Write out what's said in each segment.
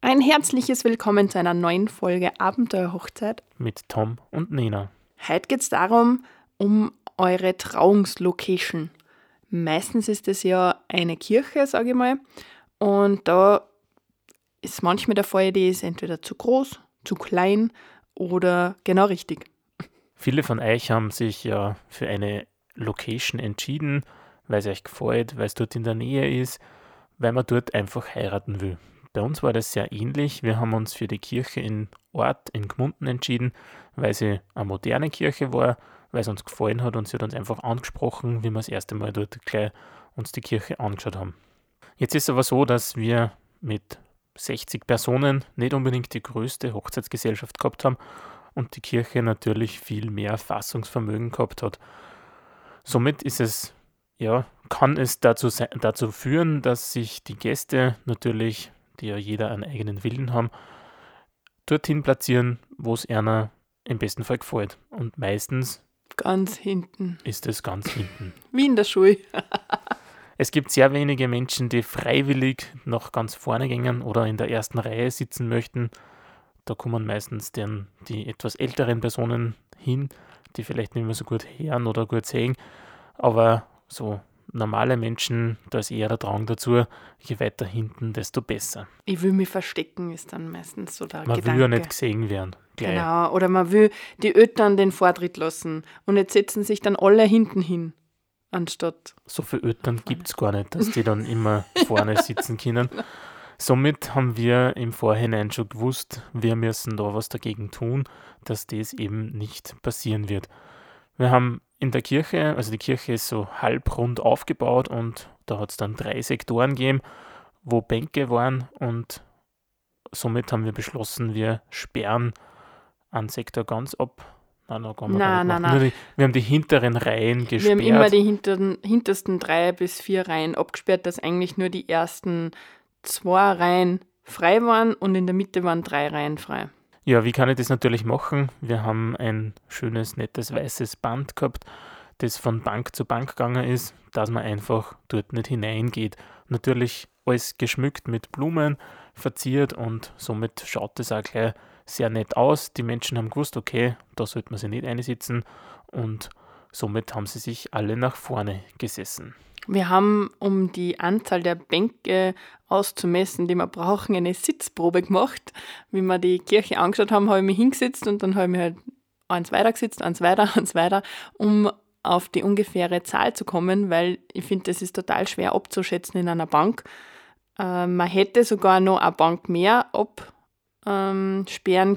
Ein herzliches Willkommen zu einer neuen Folge Abenteuerhochzeit mit Tom und Nina. Heute geht es darum, um eure Trauungslocation. Meistens ist es ja eine Kirche, sage ich mal. Und da ist manchmal der Fall, die ist entweder zu groß, zu klein oder genau richtig. Viele von euch haben sich ja für eine Location entschieden, weil es euch gefällt, weil es dort in der Nähe ist, weil man dort einfach heiraten will. Bei uns war das sehr ähnlich. Wir haben uns für die Kirche in Ort in Gmunden entschieden, weil sie eine moderne Kirche war, weil es uns gefallen hat und sie hat uns einfach angesprochen, wie wir das erste Mal dort gleich uns die Kirche angeschaut haben. Jetzt ist es aber so, dass wir mit 60 Personen nicht unbedingt die größte Hochzeitsgesellschaft gehabt haben und die Kirche natürlich viel mehr Fassungsvermögen gehabt hat. Somit ist es, ja, kann es dazu, dazu führen, dass sich die Gäste natürlich, die ja jeder einen eigenen Willen haben, dorthin platzieren, wo es einer im besten Fall gefällt. Und meistens ganz hinten ist es ganz hinten. Wie in der Schule. Es gibt sehr wenige Menschen, die freiwillig noch ganz vorne gehen oder in der ersten Reihe sitzen möchten. Da kommen meistens den, die etwas älteren Personen hin, die vielleicht nicht mehr so gut hören oder gut sehen. Aber so normale Menschen, da ist eher der Drang dazu, je weiter hinten, desto besser. Ich will mich verstecken, ist dann meistens so der man Gedanke. Will ja nicht gesehen werden. Gleich. Genau, oder man will die Eltern den Vortritt lassen und jetzt setzen sich dann alle hinten hin anstatt. So viele Eltern gibt es gar nicht, dass die dann immer vorne sitzen können. Somit haben wir im Vorhinein schon gewusst, wir müssen da was dagegen tun, dass das eben nicht passieren wird. Wir haben in der Kirche, also die Kirche ist so halbrund aufgebaut und da hat es dann drei Sektoren gegeben, wo Bänke waren und somit haben wir beschlossen, wir sperren einen Sektor ganz ab Nein, noch gar nein, nein, nein. Die, wir haben die hinteren Reihen gesperrt. Wir haben immer die hinteren, hintersten drei bis vier Reihen abgesperrt, dass eigentlich nur die ersten zwei Reihen frei waren und in der Mitte waren drei Reihen frei. Ja, wie kann ich das natürlich machen? Wir haben ein schönes, nettes, weißes Band gehabt, das von Bank zu Bank gegangen ist, dass man einfach dort nicht hineingeht. Natürlich alles geschmückt mit Blumen, verziert und somit schaut es auch gleich sehr nett aus. Die Menschen haben gewusst, okay, da sollte man sich nicht einsitzen und somit haben sie sich alle nach vorne gesessen. Wir haben, um die Anzahl der Bänke auszumessen, die wir brauchen, eine Sitzprobe gemacht. Wie wir die Kirche angeschaut haben, habe ich mich hingesetzt und dann habe ich mich halt eins weiter gesetzt, eins weiter, eins weiter, um auf die ungefähre Zahl zu kommen, weil ich finde, das ist total schwer abzuschätzen in einer Bank. Äh, man hätte sogar noch eine Bank mehr ab ähm,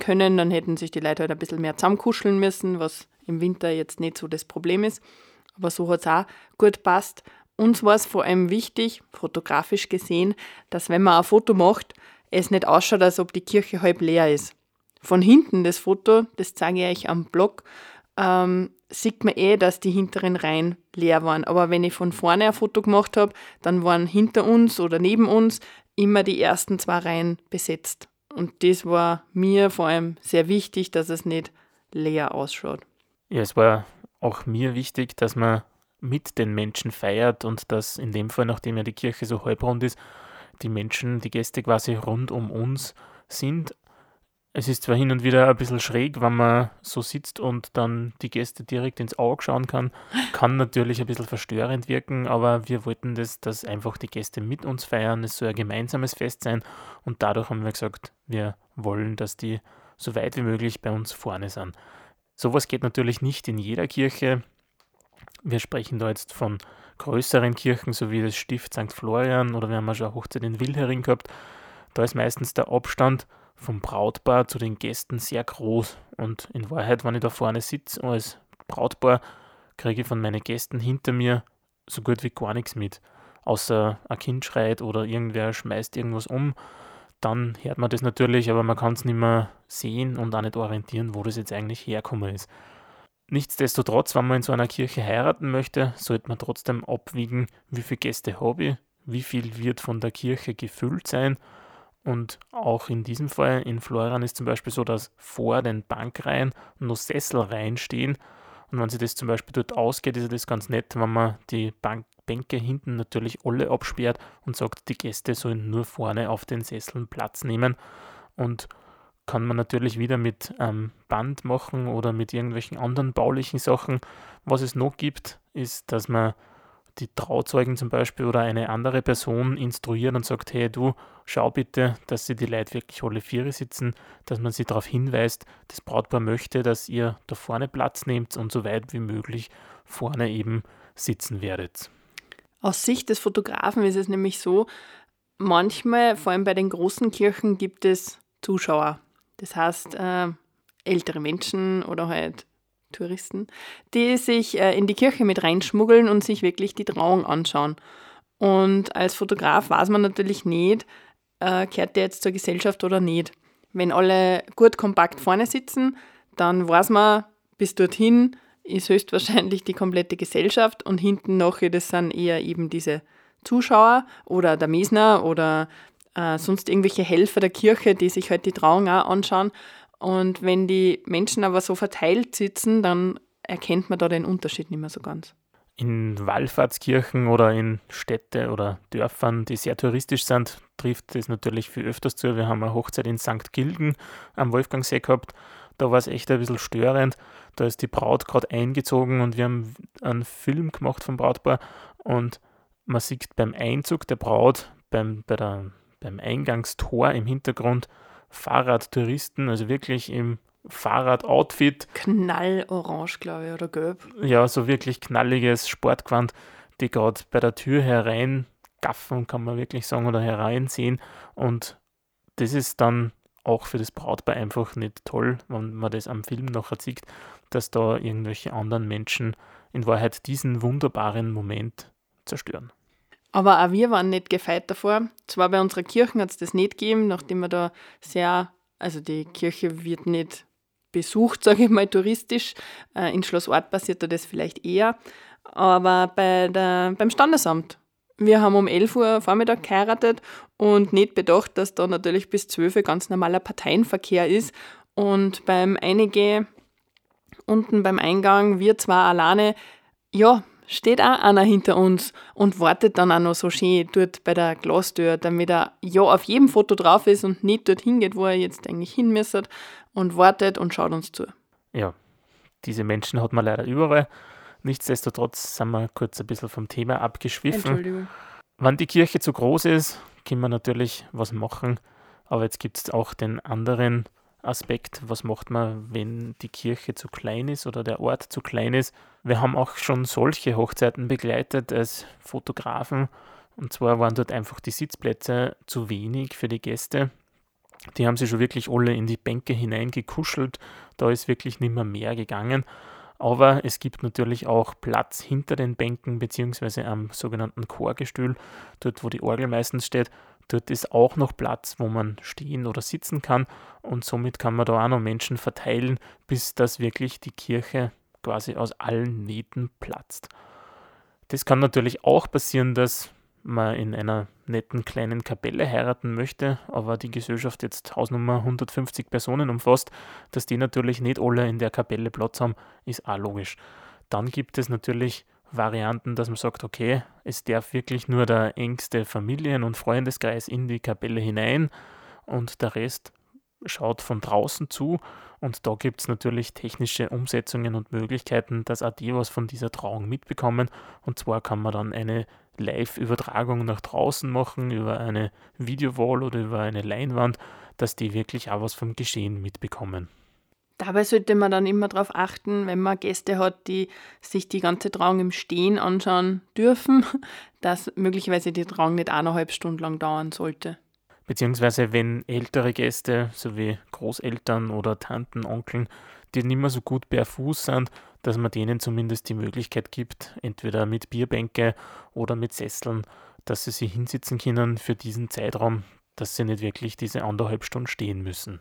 können. Dann hätten sich die Leute halt ein bisschen mehr zusammenkuscheln müssen, was im Winter jetzt nicht so das Problem ist. Aber so hat es auch gut passt. Uns war es vor allem wichtig, fotografisch gesehen, dass wenn man ein Foto macht, es nicht ausschaut, als ob die Kirche halb leer ist. Von hinten das Foto, das zeige ich euch am Blog, ähm, sieht man eh, dass die hinteren Reihen leer waren. Aber wenn ich von vorne ein Foto gemacht habe, dann waren hinter uns oder neben uns immer die ersten zwei Reihen besetzt. Und das war mir vor allem sehr wichtig, dass es nicht leer ausschaut. Ja, es war auch mir wichtig, dass man mit den Menschen feiert und dass in dem Fall, nachdem ja die Kirche so halbrund ist, die Menschen, die Gäste quasi rund um uns sind es ist zwar hin und wieder ein bisschen schräg, wenn man so sitzt und dann die Gäste direkt ins Auge schauen kann. Kann natürlich ein bisschen verstörend wirken, aber wir wollten das, dass einfach die Gäste mit uns feiern. Es soll ein gemeinsames Fest sein und dadurch haben wir gesagt, wir wollen, dass die so weit wie möglich bei uns vorne sind. Sowas geht natürlich nicht in jeder Kirche. Wir sprechen da jetzt von größeren Kirchen, so wie das Stift St. Florian oder wir haben auch schon eine Hochzeit in Wilhering gehabt. Da ist meistens der Abstand vom Brautpaar zu den Gästen sehr groß. Und in Wahrheit, wenn ich da vorne sitze als Brautpaar, kriege ich von meinen Gästen hinter mir so gut wie gar nichts mit. Außer ein Kind schreit oder irgendwer schmeißt irgendwas um. Dann hört man das natürlich, aber man kann es nicht mehr sehen und auch nicht orientieren, wo das jetzt eigentlich herkommen ist. Nichtsdestotrotz, wenn man in so einer Kirche heiraten möchte, sollte man trotzdem abwiegen, wie viele Gäste habe ich, wie viel wird von der Kirche gefüllt sein und auch in diesem Fall in Florian ist zum Beispiel so, dass vor den Bankreihen noch Sesselreihen stehen. Und wenn sich das zum Beispiel dort ausgeht, ist das ganz nett, wenn man die Bank Bänke hinten natürlich alle absperrt und sagt, die Gäste sollen nur vorne auf den Sesseln Platz nehmen. Und kann man natürlich wieder mit ähm, Band machen oder mit irgendwelchen anderen baulichen Sachen. Was es noch gibt, ist, dass man die Trauzeugen zum Beispiel oder eine andere Person instruiert und sagt, hey du, schau bitte, dass sie die Leute wirklich alle Viere sitzen, dass man sie darauf hinweist, das Brautpaar möchte, dass ihr da vorne Platz nehmt und so weit wie möglich vorne eben sitzen werdet. Aus Sicht des Fotografen ist es nämlich so, manchmal, vor allem bei den großen Kirchen, gibt es Zuschauer. Das heißt, äh, ältere Menschen oder halt Touristen, die sich äh, in die Kirche mit reinschmuggeln und sich wirklich die Trauung anschauen. Und als Fotograf weiß man natürlich nicht, äh, kehrt der jetzt zur Gesellschaft oder nicht. Wenn alle gut kompakt vorne sitzen, dann weiß man, bis dorthin ist höchstwahrscheinlich die komplette Gesellschaft und hinten nachher, das sind eher eben diese Zuschauer oder der Mesner oder äh, sonst irgendwelche Helfer der Kirche, die sich halt die Trauung auch anschauen. Und wenn die Menschen aber so verteilt sitzen, dann erkennt man da den Unterschied nicht mehr so ganz. In Wallfahrtskirchen oder in Städte oder Dörfern, die sehr touristisch sind, trifft das natürlich viel öfters zu. Wir haben eine Hochzeit in St. Gilgen am Wolfgangsee gehabt. Da war es echt ein bisschen störend. Da ist die Braut gerade eingezogen und wir haben einen Film gemacht vom Brautpaar und man sieht beim Einzug der Braut, beim, bei der, beim Eingangstor im Hintergrund Fahrradtouristen, also wirklich im Fahrradoutfit. Knallorange, glaube ich, oder gelb. Ja, so wirklich knalliges Sportgewand, die gerade bei der Tür herein gaffen, kann man wirklich sagen, oder hereinsehen. Und das ist dann auch für das Brautpaar einfach nicht toll, wenn man das am Film nachher sieht, dass da irgendwelche anderen Menschen in Wahrheit diesen wunderbaren Moment zerstören. Aber auch wir waren nicht gefeit davor. Zwar bei unserer Kirche hat es das nicht gegeben, nachdem wir da sehr, also die Kirche wird nicht besucht, sage ich mal, touristisch. Äh, in Schloss Ort passiert da das vielleicht eher. Aber bei der, beim Standesamt. Wir haben um 11 Uhr Vormittag geheiratet und nicht bedacht, dass da natürlich bis 12 Uhr ganz normaler Parteienverkehr ist. Und beim Einige unten beim Eingang, wir zwar alleine, ja, steht auch einer hinter uns und wartet dann auch noch so schön dort bei der Glastür, damit er ja auf jedem Foto drauf ist und nicht dorthin geht, wo er jetzt eigentlich hin müsste und wartet und schaut uns zu. Ja, diese Menschen hat man leider überall. Nichtsdestotrotz sind wir kurz ein bisschen vom Thema abgeschwiffen. Entschuldigung. Wenn die Kirche zu groß ist, können wir natürlich was machen, aber jetzt gibt es auch den anderen Aspekt, was macht man, wenn die Kirche zu klein ist oder der Ort zu klein ist. Wir haben auch schon solche Hochzeiten begleitet als Fotografen. Und zwar waren dort einfach die Sitzplätze zu wenig für die Gäste. Die haben sich schon wirklich alle in die Bänke hineingekuschelt. Da ist wirklich nicht mehr mehr gegangen. Aber es gibt natürlich auch Platz hinter den Bänken beziehungsweise am sogenannten Chorgestühl, dort wo die Orgel meistens steht. Dort ist auch noch Platz, wo man stehen oder sitzen kann und somit kann man da auch noch Menschen verteilen, bis das wirklich die Kirche quasi aus allen Nähten platzt. Das kann natürlich auch passieren, dass man in einer netten kleinen Kapelle heiraten möchte, aber die Gesellschaft jetzt Hausnummer 150 Personen umfasst, dass die natürlich nicht alle in der Kapelle Platz haben, ist auch logisch. Dann gibt es natürlich Varianten, dass man sagt, okay, es darf wirklich nur der engste Familien- und Freundeskreis in die Kapelle hinein und der Rest schaut von draußen zu. Und da gibt es natürlich technische Umsetzungen und Möglichkeiten, dass auch die was von dieser Trauung mitbekommen. Und zwar kann man dann eine Live-Übertragung nach draußen machen, über eine Videowall oder über eine Leinwand, dass die wirklich auch was vom Geschehen mitbekommen. Dabei sollte man dann immer darauf achten, wenn man Gäste hat, die sich die ganze Trauung im Stehen anschauen dürfen, dass möglicherweise die Trauung nicht eineinhalb Stunden lang dauern sollte. Beziehungsweise wenn ältere Gäste, so wie Großeltern oder Tanten, Onkeln, die nicht mehr so gut per Fuß sind, dass man denen zumindest die Möglichkeit gibt, entweder mit Bierbänke oder mit Sesseln, dass sie sich hinsitzen können für diesen Zeitraum, dass sie nicht wirklich diese anderthalb Stunden stehen müssen.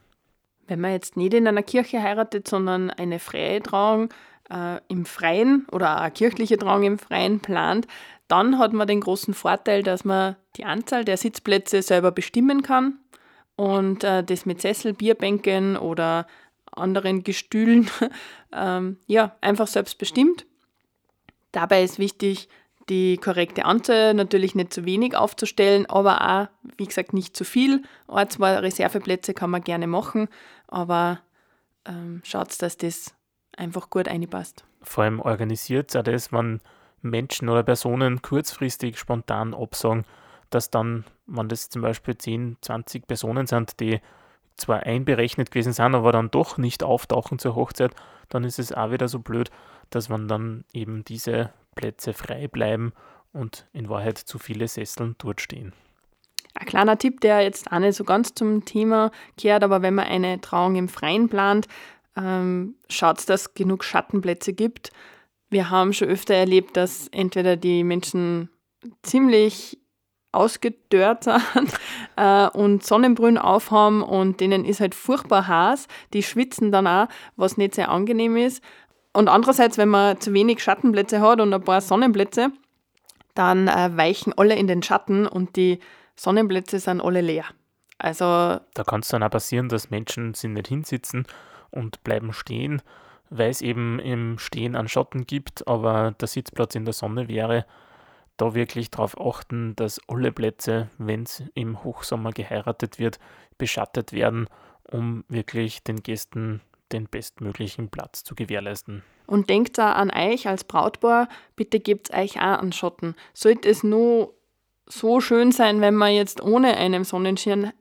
Wenn man jetzt nicht in einer Kirche heiratet, sondern eine freie Trauung äh, im Freien oder eine kirchliche Trauung im Freien plant, dann hat man den großen Vorteil, dass man die Anzahl der Sitzplätze selber bestimmen kann und äh, das mit Sessel, Bierbänken oder anderen Gestühlen ähm, ja, einfach selbst bestimmt. Dabei ist wichtig, die korrekte Anzahl, natürlich nicht zu wenig aufzustellen, aber auch, wie gesagt, nicht zu viel. Ein, zwei Reserveplätze kann man gerne machen, aber ähm, schaut, dass das einfach gut einpasst. Vor allem organisiert auch das, wenn Menschen oder Personen kurzfristig spontan absagen, dass dann, wenn das zum Beispiel 10, 20 Personen sind, die zwar einberechnet gewesen sind, aber dann doch nicht auftauchen zur Hochzeit, dann ist es auch wieder so blöd, dass man dann eben diese Plätze frei bleiben und in Wahrheit zu viele Sesseln dort stehen. Ein kleiner Tipp, der jetzt auch nicht so ganz zum Thema kehrt, aber wenn man eine Trauung im Freien plant, ähm, schaut, dass es genug Schattenplätze gibt. Wir haben schon öfter erlebt, dass entweder die Menschen ziemlich ausgedörrt sind äh, und Sonnenbrühen aufhaben und denen ist halt furchtbar heiß. Die schwitzen dann auch, was nicht sehr angenehm ist. Und andererseits, wenn man zu wenig Schattenplätze hat und ein paar Sonnenplätze, dann äh, weichen alle in den Schatten und die Sonnenplätze sind alle leer. Also da kann es dann auch passieren, dass Menschen sich nicht hinsitzen und bleiben stehen, weil es eben im Stehen einen Schatten gibt, aber der Sitzplatz in der Sonne wäre da wirklich darauf achten, dass alle Plätze, wenn es im Hochsommer geheiratet wird, beschattet werden, um wirklich den Gästen den bestmöglichen Platz zu gewährleisten. Und denkt auch an euch als Brautpaar, bitte gebt euch auch einen Schatten. Sollte es nur so schön sein, wenn man jetzt ohne einen Sonnenschirm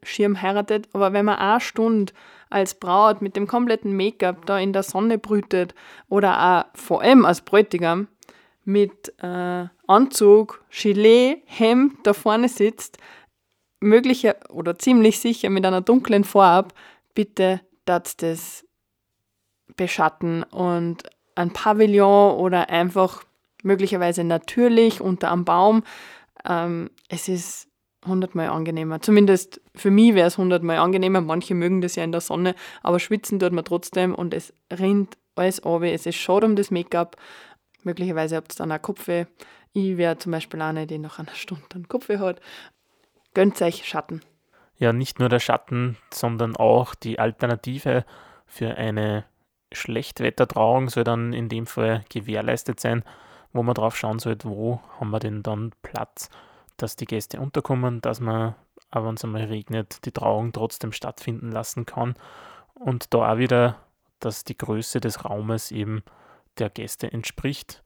heiratet, aber wenn man eine Stunde als Braut mit dem kompletten Make-up da in der Sonne brütet oder auch vor allem als Bräutigam mit äh, Anzug, Gilet, Hemd da vorne sitzt, möglicher oder ziemlich sicher mit einer dunklen Farbe, bitte dass das beschatten und ein Pavillon oder einfach möglicherweise natürlich unter einem Baum. Ähm, es ist hundertmal angenehmer. Zumindest für mich wäre es hundertmal angenehmer. Manche mögen das ja in der Sonne, aber schwitzen tut man trotzdem und es rinnt alles ab. Es ist schade um das Make-up Möglicherweise habt ihr dann auch Kopfweh. Ich wäre zum Beispiel eine, die nach einer Stunde dann Kopfweh hat. Gönnt euch Schatten. Ja, nicht nur der Schatten, sondern auch die Alternative für eine Schlechtwettertrauung soll dann in dem Fall gewährleistet sein, wo man drauf schauen sollte, wo haben wir denn dann Platz, dass die Gäste unterkommen, dass man, aber wenn es einmal regnet, die Trauung trotzdem stattfinden lassen kann. Und da auch wieder, dass die Größe des Raumes eben der Gäste entspricht.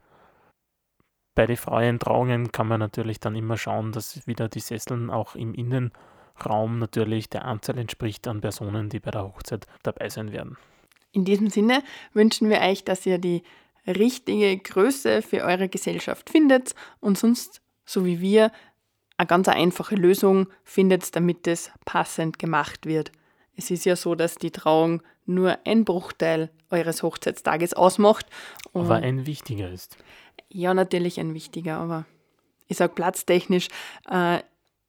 Bei den freien Trauungen kann man natürlich dann immer schauen, dass wieder die Sesseln auch im Innenraum natürlich der Anzahl entspricht an Personen, die bei der Hochzeit dabei sein werden. In diesem Sinne wünschen wir euch, dass ihr die richtige Größe für eure Gesellschaft findet und sonst, so wie wir, eine ganz einfache Lösung findet, damit es passend gemacht wird. Es ist ja so, dass die Trauung nur ein Bruchteil eures Hochzeitstages ausmacht. aber ein wichtiger ist. Ja, natürlich ein wichtiger, aber ich sage platztechnisch äh,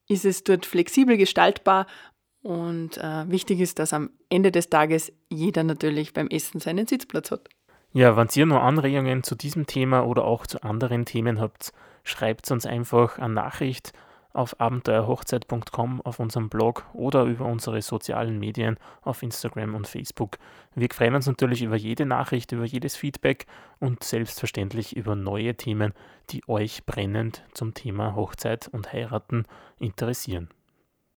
ist es dort flexibel gestaltbar und äh, wichtig ist, dass am Ende des Tages jeder natürlich beim Essen seinen Sitzplatz hat. Ja, wenn ihr noch Anregungen zu diesem Thema oder auch zu anderen Themen habt, schreibt uns einfach eine Nachricht auf abenteuerhochzeit.com auf unserem Blog oder über unsere sozialen Medien auf Instagram und Facebook. Wir freuen uns natürlich über jede Nachricht, über jedes Feedback und selbstverständlich über neue Themen, die euch brennend zum Thema Hochzeit und Heiraten interessieren.